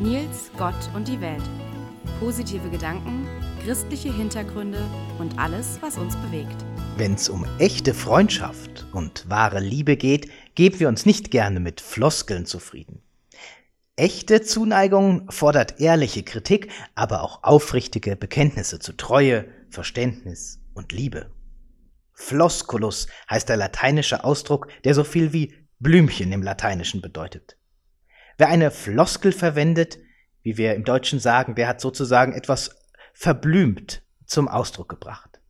Nils, Gott und die Welt. Positive Gedanken, christliche Hintergründe und alles, was uns bewegt. Wenn es um echte Freundschaft und wahre Liebe geht, geben wir uns nicht gerne mit Floskeln zufrieden. Echte Zuneigung fordert ehrliche Kritik, aber auch aufrichtige Bekenntnisse zu Treue, Verständnis und Liebe. Flosculus heißt der lateinische Ausdruck, der so viel wie Blümchen im Lateinischen bedeutet. Wer eine Floskel verwendet, wie wir im Deutschen sagen, der hat sozusagen etwas verblümt zum Ausdruck gebracht.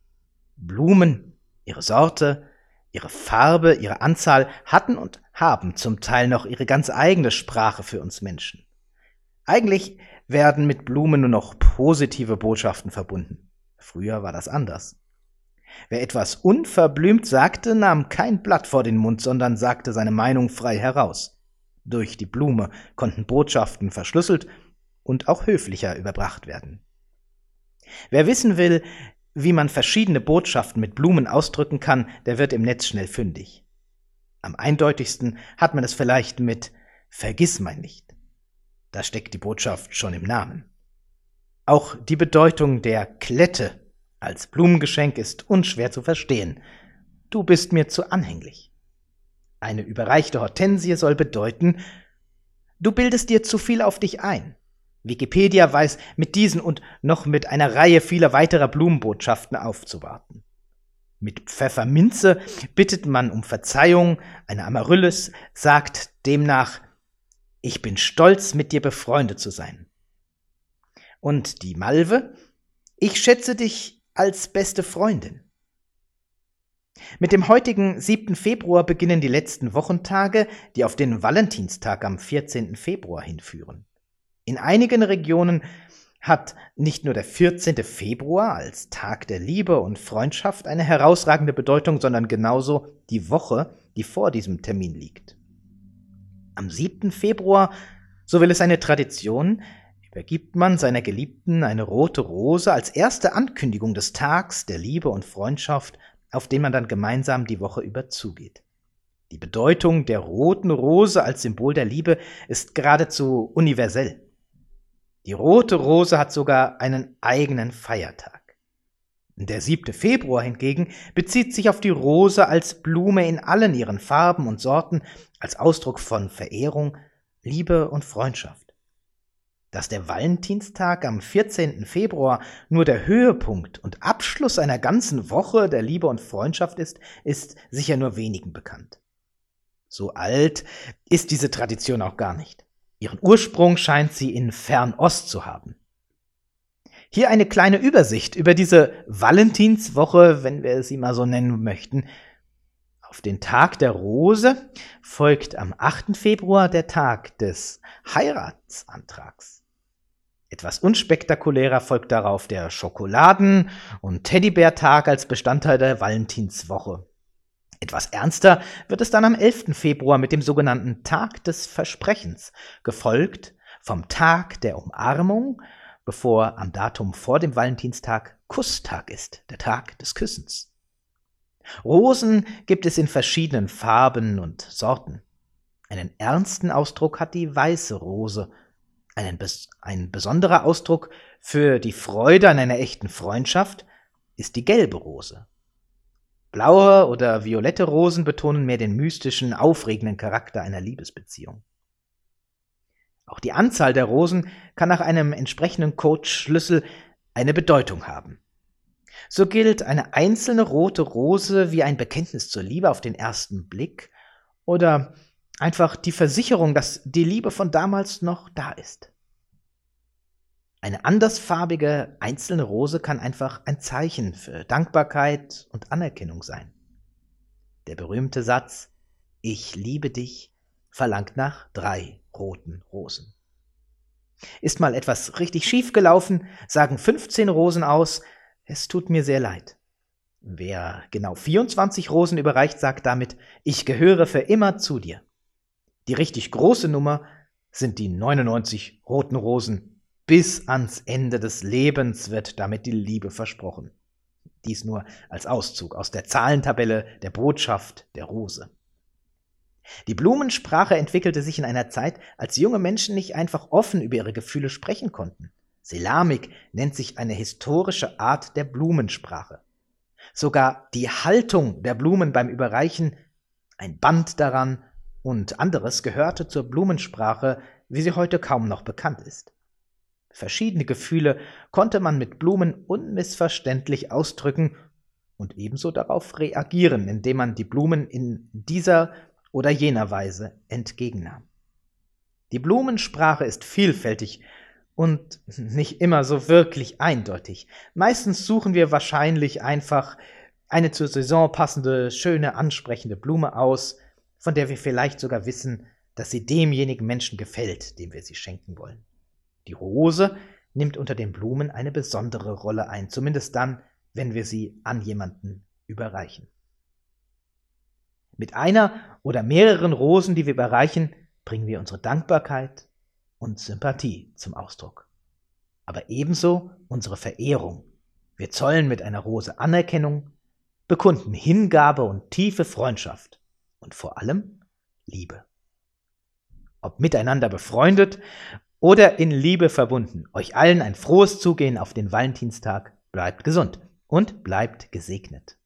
Blumen, ihre Sorte, ihre Farbe, ihre Anzahl hatten und haben zum Teil noch ihre ganz eigene Sprache für uns Menschen. Eigentlich werden mit Blumen nur noch positive Botschaften verbunden. Früher war das anders. Wer etwas unverblümt sagte, nahm kein Blatt vor den Mund, sondern sagte seine Meinung frei heraus. Durch die Blume konnten Botschaften verschlüsselt und auch höflicher überbracht werden. Wer wissen will, wie man verschiedene Botschaften mit Blumen ausdrücken kann, der wird im Netz schnell fündig. Am eindeutigsten hat man es vielleicht mit Vergiss mein nicht. Da steckt die Botschaft schon im Namen. Auch die Bedeutung der Klette als Blumengeschenk ist unschwer zu verstehen. Du bist mir zu anhänglich. Eine überreichte Hortensie soll bedeuten, du bildest dir zu viel auf dich ein. Wikipedia weiß mit diesen und noch mit einer Reihe vieler weiterer Blumenbotschaften aufzuwarten. Mit Pfefferminze bittet man um Verzeihung, eine Amaryllis sagt demnach, ich bin stolz, mit dir befreundet zu sein. Und die Malve, ich schätze dich als beste Freundin. Mit dem heutigen 7. Februar beginnen die letzten Wochentage, die auf den Valentinstag am 14. Februar hinführen. In einigen Regionen hat nicht nur der 14. Februar als Tag der Liebe und Freundschaft eine herausragende Bedeutung, sondern genauso die Woche, die vor diesem Termin liegt. Am 7. Februar, so will es eine Tradition, übergibt man seiner Geliebten eine rote Rose als erste Ankündigung des Tags der Liebe und Freundschaft auf den man dann gemeinsam die Woche über zugeht. Die Bedeutung der roten Rose als Symbol der Liebe ist geradezu universell. Die rote Rose hat sogar einen eigenen Feiertag. Der 7. Februar hingegen bezieht sich auf die Rose als Blume in allen ihren Farben und Sorten, als Ausdruck von Verehrung, Liebe und Freundschaft. Dass der Valentinstag am 14. Februar nur der Höhepunkt und Abschluss einer ganzen Woche der Liebe und Freundschaft ist, ist sicher nur wenigen bekannt. So alt ist diese Tradition auch gar nicht. Ihren Ursprung scheint sie in Fernost zu haben. Hier eine kleine Übersicht über diese Valentinswoche, wenn wir sie mal so nennen möchten. Auf den Tag der Rose folgt am 8. Februar der Tag des Heiratsantrags. Etwas unspektakulärer folgt darauf der Schokoladen- und Teddybärtag als Bestandteil der Valentinswoche. Etwas ernster wird es dann am 11. Februar mit dem sogenannten Tag des Versprechens, gefolgt vom Tag der Umarmung, bevor am Datum vor dem Valentinstag Kusstag ist, der Tag des Küssens. Rosen gibt es in verschiedenen Farben und Sorten. Einen ernsten Ausdruck hat die weiße Rose, einen, ein besonderer Ausdruck für die Freude an einer echten Freundschaft ist die gelbe Rose. Blaue oder violette Rosen betonen mehr den mystischen, aufregenden Charakter einer Liebesbeziehung. Auch die Anzahl der Rosen kann nach einem entsprechenden Codeschlüssel eine Bedeutung haben. So gilt eine einzelne rote Rose wie ein Bekenntnis zur Liebe auf den ersten Blick oder einfach die Versicherung, dass die Liebe von damals noch da ist. Eine andersfarbige einzelne Rose kann einfach ein Zeichen für Dankbarkeit und Anerkennung sein. Der berühmte Satz Ich liebe dich verlangt nach drei roten Rosen. Ist mal etwas richtig schief gelaufen, sagen 15 Rosen aus, es tut mir sehr leid. Wer genau 24 Rosen überreicht, sagt damit, ich gehöre für immer zu dir. Die richtig große Nummer sind die 99 roten Rosen. Bis ans Ende des Lebens wird damit die Liebe versprochen. Dies nur als Auszug aus der Zahlentabelle der Botschaft der Rose. Die Blumensprache entwickelte sich in einer Zeit, als junge Menschen nicht einfach offen über ihre Gefühle sprechen konnten. Selamik nennt sich eine historische Art der Blumensprache. Sogar die Haltung der Blumen beim Überreichen, ein Band daran und anderes gehörte zur Blumensprache, wie sie heute kaum noch bekannt ist. Verschiedene Gefühle konnte man mit Blumen unmissverständlich ausdrücken und ebenso darauf reagieren, indem man die Blumen in dieser oder jener Weise entgegennahm. Die Blumensprache ist vielfältig und nicht immer so wirklich eindeutig. Meistens suchen wir wahrscheinlich einfach eine zur Saison passende, schöne, ansprechende Blume aus, von der wir vielleicht sogar wissen, dass sie demjenigen Menschen gefällt, dem wir sie schenken wollen. Die Rose nimmt unter den Blumen eine besondere Rolle ein, zumindest dann, wenn wir sie an jemanden überreichen. Mit einer oder mehreren Rosen, die wir überreichen, bringen wir unsere Dankbarkeit und Sympathie zum Ausdruck. Aber ebenso unsere Verehrung. Wir zollen mit einer Rose Anerkennung, bekunden Hingabe und tiefe Freundschaft und vor allem Liebe. Ob miteinander befreundet oder in Liebe verbunden, euch allen ein frohes Zugehen auf den Valentinstag, bleibt gesund und bleibt gesegnet.